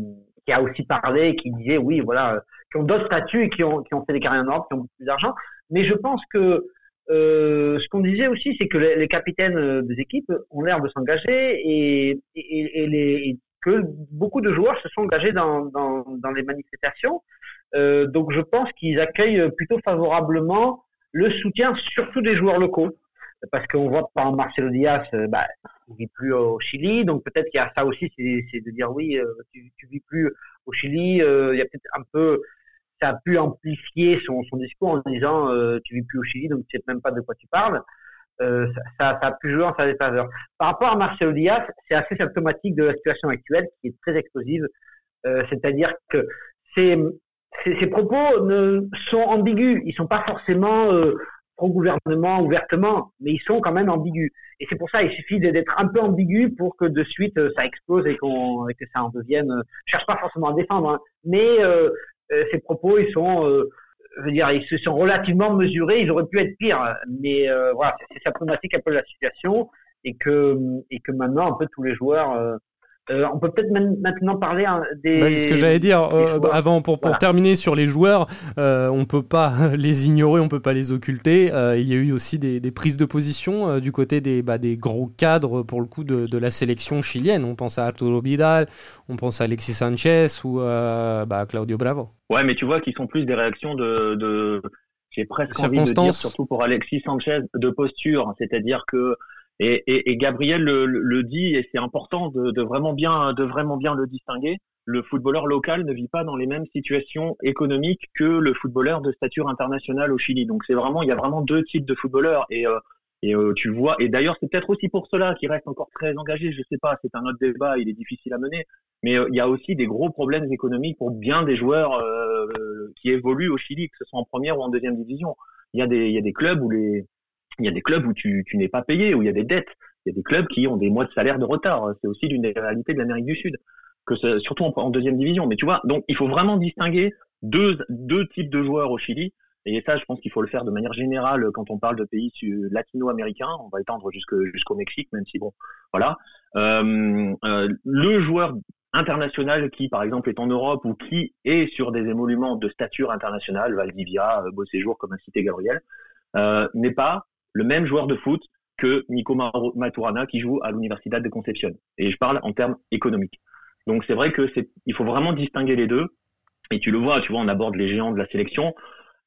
qui a aussi parlé, qui disait oui voilà, qui ont d'autres statuts et qui ont qui ont fait des carrières en Europe, qui ont beaucoup plus d'argent. Mais je pense que euh, ce qu'on disait aussi, c'est que les, capitaines euh, des équipes ont l'air de s'engager et, que beaucoup de joueurs se sont engagés dans, les manifestations. Euh, donc je pense qu'ils accueillent plutôt favorablement le soutien surtout des joueurs locaux. Parce qu'on voit par Marcelo Diaz, bah, il vit plus au Chili, donc peut-être qu'il y a ça aussi, c'est de dire oui, tu, tu vis plus au Chili, il y a peut-être un peu, ça a pu amplifier son, discours en disant tu vis plus au Chili, donc tu sais même pas de quoi tu parles. ça, ça, a pu jouer en sa défaveur. Par rapport à Marcelo Diaz, c'est assez symptomatique de la situation actuelle qui est très explosive. C'est-à-dire que ces, ces, propos ne, sont ambigus. Ils sont pas forcément euh, pro-gouvernement ouvertement, mais ils sont quand même ambigus. Et c'est pour ça, il suffit d'être un peu ambigu pour que de suite euh, ça explose et, que ça en devienne. Euh, je cherche pas forcément à défendre, hein, mais euh, euh, ces propos, ils sont, je veux dire, ils se sont relativement mesurés. Ils auraient pu être pires, mais voilà, c'est symptomatique un peu la situation et que et que maintenant un peu tous les joueurs euh, on peut peut-être maintenant parler hein, des. Bah, ce que j'allais dire euh, avant, pour, pour terminer sur les joueurs, euh, on peut pas *laughs* les ignorer, on peut pas les occulter. il y a eu aussi des, prises de position du côté des, bah, des gros cadres pour le coup de, la sélection chilienne. On pense à Arturo Vidal, on pense à Alexis Sanchez ou bah, Claudio Bravo. Ouais, mais tu vois qu'ils sont plus des réactions de, de... j'ai presque envie de dire, surtout pour Alexis Sanchez, de posture. C'est-à-dire que et, Gabriel le, dit, et c'est important de, vraiment bien, de vraiment bien le distinguer. Le footballeur local ne vit pas dans les mêmes situations économiques que le footballeur de stature internationale au Chili. Donc c'est vraiment, il y a vraiment deux types de footballeurs. Et, euh, et euh, tu vois, et d'ailleurs c'est peut-être aussi pour cela qu'il reste encore très engagé. Je sais pas, c'est un autre débat, il est difficile à mener. Mais euh, il y a aussi des gros problèmes économiques pour bien des joueurs qui évoluent au Chili, que ce soit en première ou en deuxième division. Il y il y a des clubs où les, il y a des clubs où tu, n'es pas payé, où il y a des dettes. Il y a des clubs qui ont des mois de salaire de retard. C'est aussi l'une des réalités de l'Amérique du Sud, que surtout en, deuxième division. Mais tu vois, donc il faut vraiment distinguer deux, types de joueurs au Chili. Et ça, je pense qu'il faut le faire de manière générale quand on parle de pays latino-américains. On va étendre jusqu'au Mexique, même si bon, voilà. Euh, euh, le joueur international qui, par exemple, est en Europe ou qui est sur des émoluments de stature internationale, Valdivia, Beau Séjour, comme a cité Gabriel, euh, n'est pas le même joueur de foot que Nico Maturana qui joue à l'Universidad de Concepción. Et je parle en termes économiques. Donc c'est vrai que c'est, il faut vraiment distinguer les deux. Et tu le vois, tu vois, on aborde les géants de la sélection.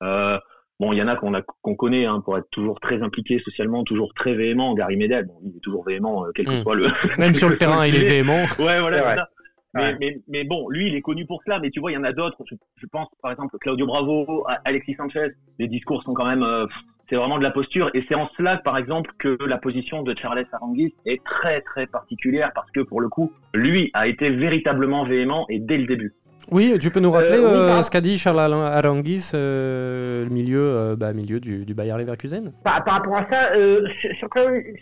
Euh, bon, il y en a qu'on a qu'on connaît hein, pour être toujours très impliqué socialement, toujours très véhément. Gary Medel, bon, il est toujours véhément, euh, quel que hmm. soit le. *laughs* Même sur *laughs* le terrain, il est véhément. *laughs* Ouais, voilà. Mais, mais, mais, bon, lui, il est connu pour cela. Mais tu vois, il y en a d'autres. Je, pense, par exemple, Claudio Bravo, Alexis Sanchez. Les discours sont quand même. Euh, c'est vraiment de la posture. Et c'est en cela, par exemple, que la position de Charles Arangis est très très particulière parce que pour le coup, lui a été véritablement véhément et dès le début. Oui, tu peux nous rappeler euh, euh, ce qu'a dit Charles Arangis, euh, le milieu, bah, milieu du, du Bayer Leverkusen? Par, par, rapport à ça, sur,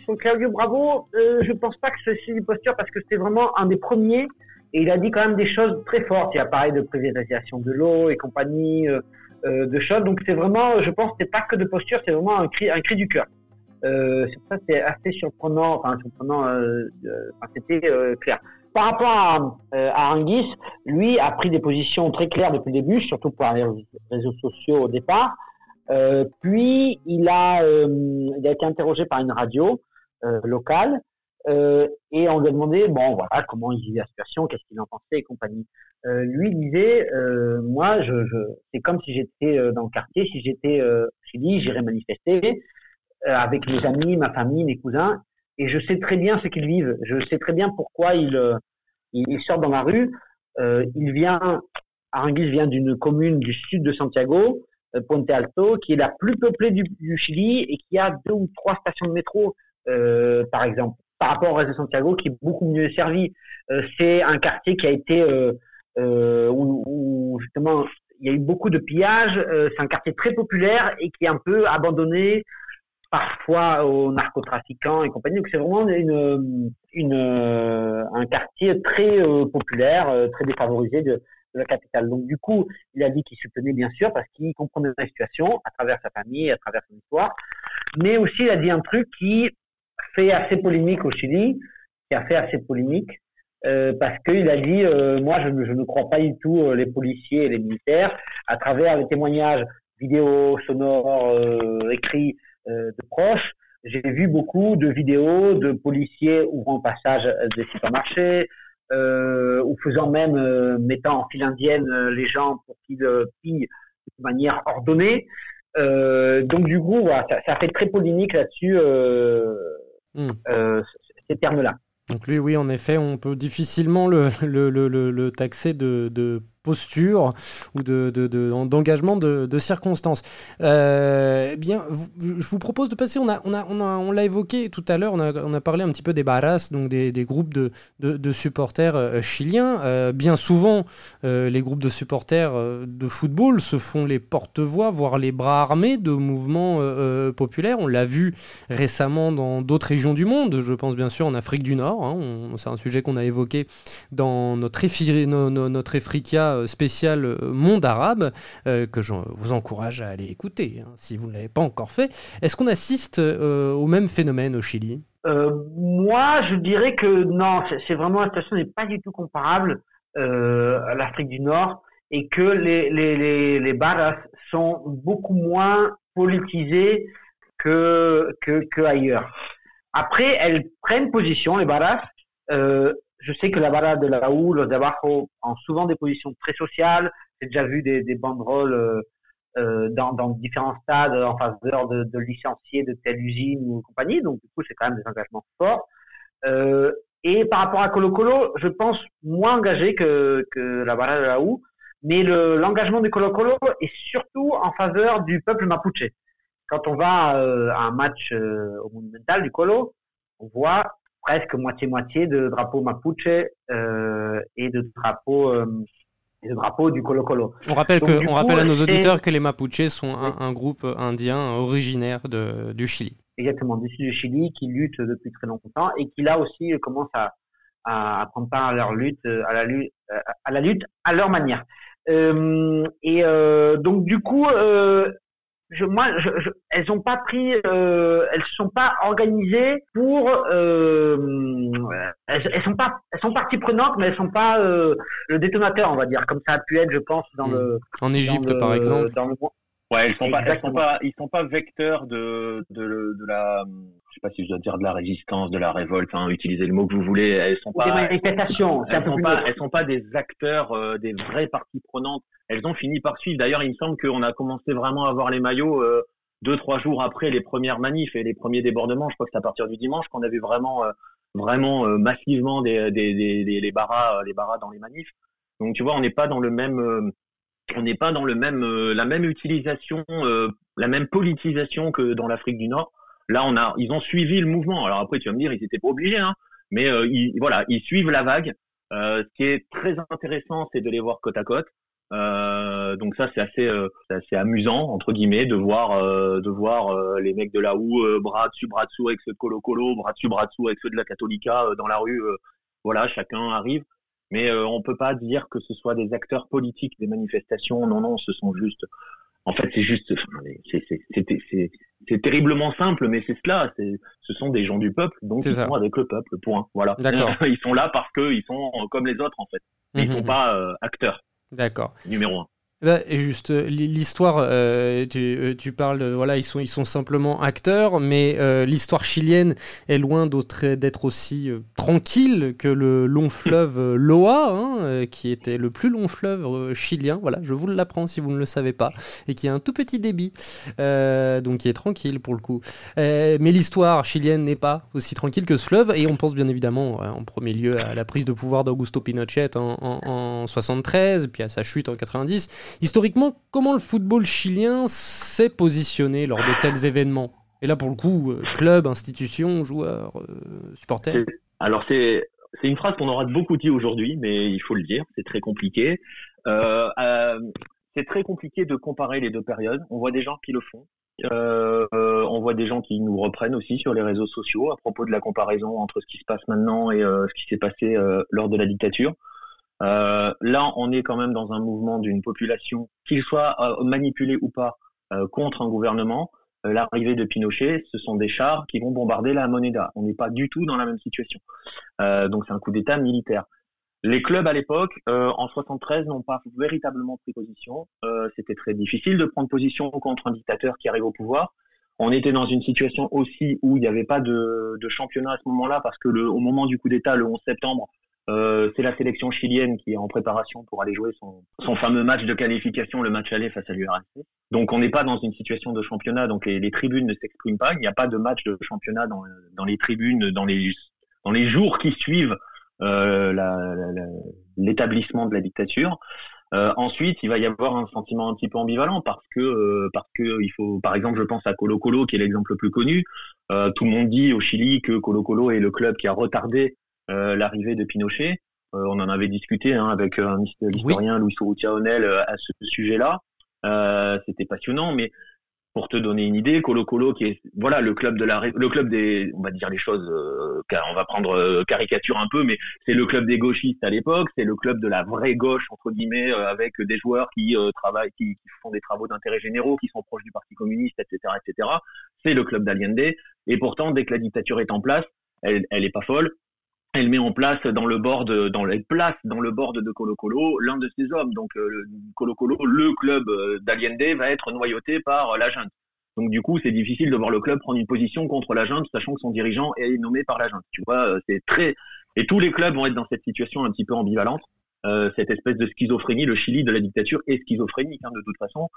sur, Claudio Bravo, je ne pense pas que c'est une posture parce que c'était vraiment un des premiers et il a dit quand même des choses très fortes. Il a parlé de privatisation de l'eau et compagnie. Euh, de choses. Donc c'est vraiment, je pense, c'est pas que de posture, c'est vraiment un cri, un cri du cœur. Euh, ça, c'est assez surprenant. Enfin, surprenant. Euh, enfin, c'était clair. Par rapport à, à Anguis, lui a pris des positions très claires depuis le début, surtout pour les réseaux sociaux au départ. Euh, puis il a, il a été interrogé par une radio locale euh, et on lui a demandé, bon, voilà, comment il vivait la situation, qu'est-ce qu'il en pensait et compagnie. Euh, lui disait, euh, moi, je, je c'est comme si j'étais euh, dans le quartier, si j'étais euh, Chili, j'irais manifester avec mes amis, ma famille, mes cousins, et je sais très bien ce qu'ils vivent. Je sais très bien pourquoi ils, sortent dans la rue. il vient, vient d'une commune du sud de Santiago, Ponte Alto, qui est la plus peuplée du Chili et qui a deux ou trois stations de métro, par exemple par rapport au reste de Santiago qui est beaucoup mieux servi. Euh, c'est un quartier qui a été euh, euh, où, justement il y a eu beaucoup de pillages. c'est un quartier très populaire et qui est un peu abandonné parfois aux narcotrafiquants et compagnie. Donc c'est vraiment une, un quartier très populaire, très défavorisé de, de, la capitale. Donc du coup, il a dit qu'il soutenait bien sûr parce qu'il comprenait la situation à travers sa famille, à travers son histoire. Mais aussi, il a dit un truc qui fait assez polémique au Chili, qui a fait assez polémique, euh, parce qu'il a dit, euh, moi je, je, ne crois pas du tout euh, les policiers et les militaires, à travers les témoignages vidéo, sonores, écrits de proches. J'ai vu beaucoup de vidéos de policiers ouvrant passage des supermarchés, ou faisant même, mettant en file indienne les gens pour qu'ils pillent de manière ordonnée. Donc du coup, voilà, ça, ça, fait très polémique là-dessus. Hmm. Euh, ces termes-là. Donc lui, oui, en effet, on peut difficilement le, le, le, le taxer de, de posture ou d'engagement de, circonstances. Euh, eh bien, je vous propose de passer, on l'a on a, on a, on évoqué tout à l'heure, on a, on a parlé un petit peu des barras, donc des, des groupes de, de, supporters euh, chiliens. Euh, bien souvent, euh, les groupes de supporters de football se font les porte-voix, voire les bras armés de mouvements populaires. On l'a vu récemment dans d'autres régions du monde, je pense bien sûr en Afrique du Nord. Hein. C'est un sujet qu'on a évoqué dans notre, notre Efrica euh, spécial euh, Monde arabe, euh, que je vous encourage à aller écouter hein, si vous ne l'avez pas encore fait. Est-ce qu'on assiste au même phénomène au Chili? Moi, je dirais que non, c'est vraiment la situation n'est pas du tout comparable à l'Afrique du Nord et que les, les, les, les barras sont beaucoup moins politisées que, que, ailleurs. Après, elles prennent position, les barras, euh, je sais que la barra de la OU, los de abajo, ont souvent des positions très sociales. J'ai déjà vu des, banderoles euh, euh, dans, différents stades en faveur de, de licenciés de telle usine ou compagnie. Donc, du coup, c'est quand même des engagements forts. Euh, et par rapport à Colo Colo, je pense moins engagé que, la barra de la OU. Mais l'engagement du Colo Colo est surtout en faveur du peuple mapuche. Quand on va à un match au Monumental du Colo, on voit presque moitié-moitié de drapeaux mapuche euh, et de drapeaux euh, de drapeaux du Colo Colo. On rappelle, que, on rappelle à nos auditeurs que les Mapuches sont un, groupe indien originaire de, du Chili. Exactement, du sud du Chili, qui lutte depuis très longtemps et qui là aussi commence à, à, prendre part à leur lutte, à la lutte, à la lutte à leur manière. Euh, et euh, donc du coup, euh, je, moi, je, elles ont pas pris, euh, elles sont pas organisées pour, euh, elles, elles, sont pas, elles sont partie prenante, mais elles sont pas euh, le détonateur, on va dire, comme ça a pu être, je pense, dans hmm. le. En Égypte, par exemple. Dans le, ouais, elles sont pas, elles sont pas, ils sont pas vecteurs de, de, de la, je sais pas si je dois dire de la résistance, de la révolte, enfin, utilisez le mot que vous voulez. Elles sont pas. Des manifestations. Elles, sont pas, elles sont pas des acteurs, euh, des vraies parties prenantes. Elles ont fini par suivre. D'ailleurs, il me semble qu'on a commencé vraiment à voir les maillots euh, deux, trois jours après les premières manifs et les premiers débordements. Je crois que c'est à partir du dimanche qu'on a vu vraiment, euh, vraiment massivement des, des, des, des, les barras, les barras dans les manifs. Donc, tu vois, on n'est pas dans le même on n'est pas dans le même la même utilisation, la même politisation que dans l'Afrique du Nord. Là, on a, ils ont suivi le mouvement. Alors après, tu vas me dire, ils n'étaient pas obligés, hein, mais euh, ils, voilà, ils suivent la vague. Euh, ce qui est très intéressant, c'est de les voir côte à côte. Euh, donc ça, c'est assez, assez amusant entre guillemets de voir, de voir les mecs de là où bras dessus, bras dessous avec ceux de Colo Colo, bras dessus, bras dessous avec ceux de la Catholica dans la rue. voilà, chacun arrive. Mais on peut pas dire que ce soit des acteurs politiques des manifestations. Non, non, ce sont juste en fait, c'est juste, c'est terriblement simple, mais c'est cela. Ce sont des gens du peuple, donc ils sont avec le peuple. Point. Voilà. *laughs* ils sont là parce qu'ils sont comme les autres, en fait. ils ne sont pas euh, acteurs. D'accord. Numéro un. Bah, juste euh, l'histoire, euh, tu, tu, parles, voilà, ils sont, ils sont simplement acteurs, mais euh, l'histoire chilienne est loin d'être aussi tranquille que le long fleuve Loa, hein, qui était le plus long fleuve chilien. Voilà, je vous l'apprends si vous ne le savez pas, et qui a un tout petit débit, donc qui est tranquille pour le coup. mais l'histoire chilienne n'est pas aussi tranquille que ce fleuve, et on pense bien évidemment en premier lieu à la prise de pouvoir d'Augusto Pinochet en, en, en 73, puis à sa chute en 90. Historiquement, comment le football chilien s'est positionné lors de tels événements? Et là, pour le coup, euh, club, institution, joueurs, euh, supporters? Alors, c'est c'est une phrase qu'on aura beaucoup dit aujourd'hui, mais il faut le dire, c'est très compliqué. Euh, c'est très compliqué de comparer les deux périodes. On voit des gens qui le font. on voit des gens qui nous reprennent aussi sur les réseaux sociaux à propos de la comparaison entre ce qui se passe maintenant et ce qui s'est passé lors de la dictature. Euh, là, on est quand même dans un mouvement d'une population, qu'il soit euh, manipulé ou pas, euh, contre un gouvernement. L'arrivée de Pinochet, ce sont des chars qui vont bombarder la Moneda. On n'est pas du tout dans la même situation. donc c'est un coup d'État militaire. Les clubs à l'époque, en 73, n'ont pas véritablement pris position. C'était très difficile de prendre position contre un dictateur qui arrive au pouvoir. On était dans une situation aussi où il n'y avait pas de, championnat à ce moment-là parce que au moment du coup d'État, le 11 septembre, euh, c'est la sélection chilienne qui est en préparation pour aller jouer son, son fameux match de qualification, le match aller face à l'URSS. Donc on n'est pas dans une situation de championnat, donc les, les tribunes ne s'expriment pas. Il n'y a pas de match de championnat dans, dans les tribunes, dans les dans les jours qui suivent l'établissement de la dictature. ensuite, il va y avoir un sentiment un petit peu ambivalent parce que parce que il faut, par exemple, je pense à Colo Colo qui est l'exemple le plus connu. tout le monde dit au Chili que Colo Colo est le club qui a retardé l'arrivée de Pinochet. Euh, on en avait discuté hein, avec un historien, Louis Souroutia Onel, euh, à ce sujet-là. Euh, c'était passionnant, mais pour te donner une idée, Colo Colo, qui est voilà le club de la le club des on va dire les choses on va prendre caricature un peu mais c'est le club des gauchistes à l'époque c'est le club de la vraie gauche entre guillemets avec des joueurs qui travaillent qui, font des travaux d'intérêt généraux qui sont proches du parti communiste etc etc c'est le club d'Allende et pourtant dès que la dictature est en place elle elle est pas folle elle met en place dans le board, dans les place dans le board de Colo Colo l'un de ses hommes. Donc euh, Colo Colo, le club euh, d'Allende, va être noyauté par euh, la junte. Donc du coup, c'est difficile de voir le club prendre une position contre la junte, sachant que son dirigeant est nommé par la junte. Tu vois, c'est très et tous les clubs vont être dans cette situation un petit peu ambivalente, cette espèce de schizophrénie. Le Chili de la dictature est schizophrénique hein, de toute façon.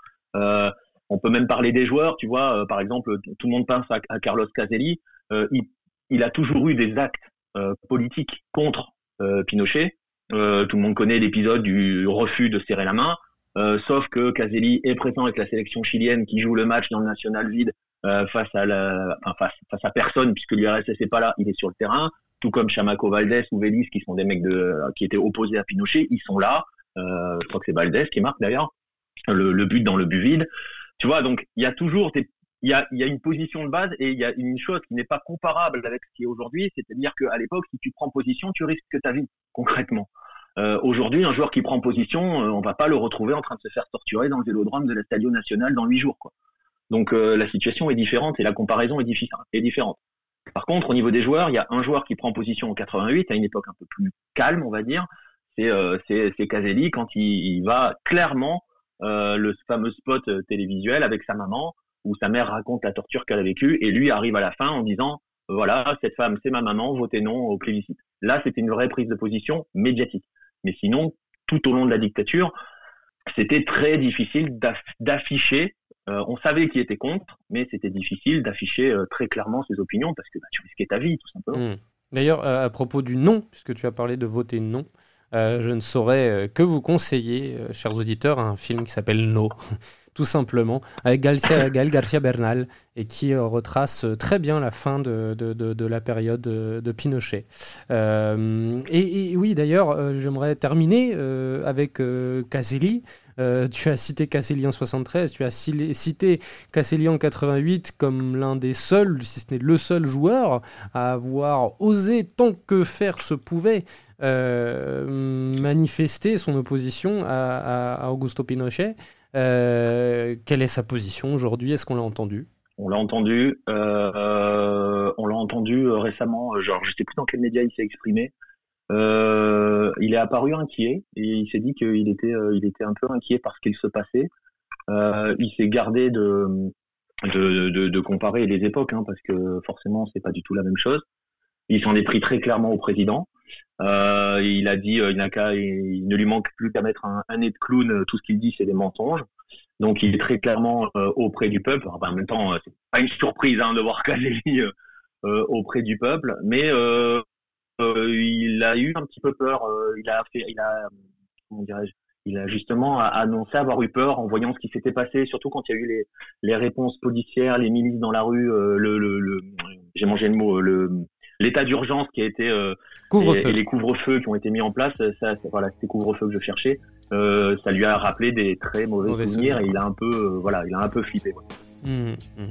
on peut même parler des joueurs. Tu vois, par exemple, tout le monde pense à, Carlos Caselli. Il, il a toujours eu des actes euh, politique contre euh, Pinochet. Euh, tout le monde connaît l'épisode du refus de serrer la main. sauf que Caselli est présent avec la sélection chilienne qui joue le match dans le national vide face à personne puisque l'URSS n'est pas là, il est sur le terrain. Tout comme Chamaco Valdés ou Vélis qui sont des mecs qui étaient opposés à Pinochet, ils sont là. je crois que c'est Valdés qui marque d'ailleurs le, le, but dans le but vide. Tu vois, donc il y a toujours des il y a, une position de base et il y a une chose qui n'est pas comparable avec ce qui est aujourd'hui, c'est-à-dire qu'à l'époque, si tu prends position, tu risques ta vie, concrètement. Euh, aujourd'hui, un joueur qui prend position, euh, on va pas le retrouver en train de se faire torturer dans le vélodrome de la Stadio National dans huit jours. Donc euh, la situation est différente et la comparaison est, est différente. Par contre, au niveau des joueurs, il y a un joueur qui prend position en 88, à une époque un peu plus calme, on va dire. C'est euh, Caselli quand il, il va clairement le fameux spot télévisuel avec sa maman où sa mère raconte la torture qu'elle a vécue et lui arrive à la fin en disant voilà, cette femme, c'est ma maman, votez non au plébiscite. Là, c'était une vraie prise de position médiatique. Mais sinon, tout au long de la dictature, c'était très difficile d'afficher. Euh, on savait qui était contre, mais c'était difficile d'afficher euh, très clairement ses opinions parce que bah, tu risquais ta vie, tout simplement. Mmh. D'ailleurs, à propos du non, puisque tu as parlé de voter non, euh, je ne saurais que vous conseiller, chers auditeurs, un film qui s'appelle No, *laughs* tout simplement, avec *coughs* Gael Garcia Bernal, et qui euh, retrace euh, très bien la fin de, de, de, la période de, Pinochet. Euh, et, oui, d'ailleurs, j'aimerais terminer avec Caselli. tu as cité Caselli en 73, tu as cité Caselli en 88 comme l'un des seuls, si ce n'est le seul joueur à avoir osé, tant que faire se pouvait, manifester son opposition à, à Augusto Pinochet. Euh, quelle est sa position aujourd'hui? Est-ce qu'on l'a entendu? On l'a entendu, euh, on l'a entendu euh, récemment. Genre, je sais plus dans quel média il s'est exprimé. il est apparu inquiet et il s'est dit qu'il était, il était un peu inquiet par ce qu'il se passait. il s'est gardé de de, comparer les époques, hein, parce que forcément, c'est pas du tout la même chose. Il s'en est pris très clairement au président. Euh, il a dit, euh, il, il, ne lui manque plus qu'à mettre un, nez de clown. Tout ce qu'il dit, c'est des mensonges. Donc, il est très clairement euh, auprès du peuple. en même temps, c'est pas une surprise hein, de voir *laughs* Caselli auprès du peuple, mais il a eu un petit peu peur. il a il a, il a justement annoncé avoir eu peur en voyant ce qui s'était passé, surtout quand il y a eu les, réponses policières, les milices dans la rue, le j'ai mangé le mot, le l'état d'urgence qui a été euh, et, les couvre-feux qui ont été mis en place, ça, voilà, c'était couvre-feu que je cherchais. Euh, ça lui a rappelé des très mauvais, souvenirs, et il a un peu, euh, voilà, il a un peu flippé. Mmh, mmh.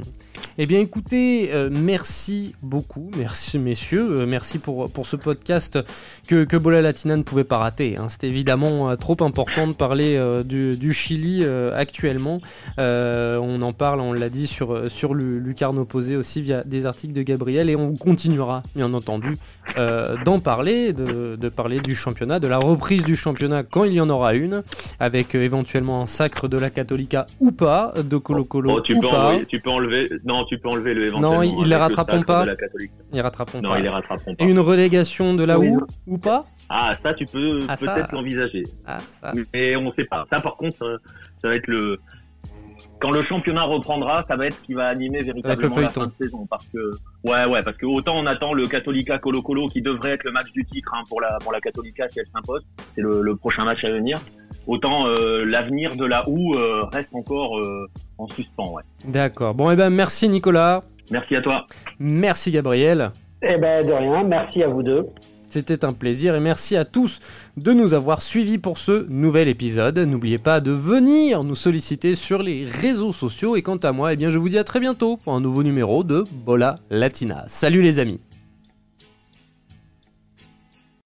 Eh bien écoutez, euh, merci beaucoup, merci messieurs, euh, merci pour, pour ce podcast que, que Bola Latina ne pouvait pas rater. Hein. C'est évidemment euh, trop important de parler du, du, Chili actuellement. on en parle, on l'a dit sur, sur Lucarne opposé aussi via des articles de Gabriel et on continuera bien entendu d'en parler, de, de, parler du championnat, de la reprise du championnat quand il y en aura une, avec éventuellement un sacre de la Catholica ou pas, de Colo Colo oh, ou pas tu peux enlever. Non, tu peux enlever le éventuellement. Non, ils les rattraperont pas. Ils rattraperont non, pas. ils les rattraperont pas. Et une relégation de la OU ou pas Ah, ça, tu peux ah, peut-être l'envisager. Ah, ça. Mais on sait pas. Ça, par contre, ça va être le. Quand le championnat reprendra, ça va être ce qui va animer véritablement la fin de saison. Parce que, ouais, ouais, parce que autant on attend le Catholica Colo Colo qui devrait être le match du titre hein, pour la pour la Catholica si elle s'impose, c'est le, prochain match à venir. Autant euh, l'avenir de la OU euh, reste encore euh, en suspens, ouais. D'accord. Bon, et eh ben merci Nicolas. Merci à toi. Merci Gabriel. Eh ben de rien. Merci à vous deux. C'était un plaisir et merci à tous de nous avoir suivis pour ce nouvel épisode. N'oubliez pas de venir nous solliciter sur les réseaux sociaux et quant à moi, eh bien je vous dis à très bientôt pour un nouveau numéro de Bola Latina. Salut les amis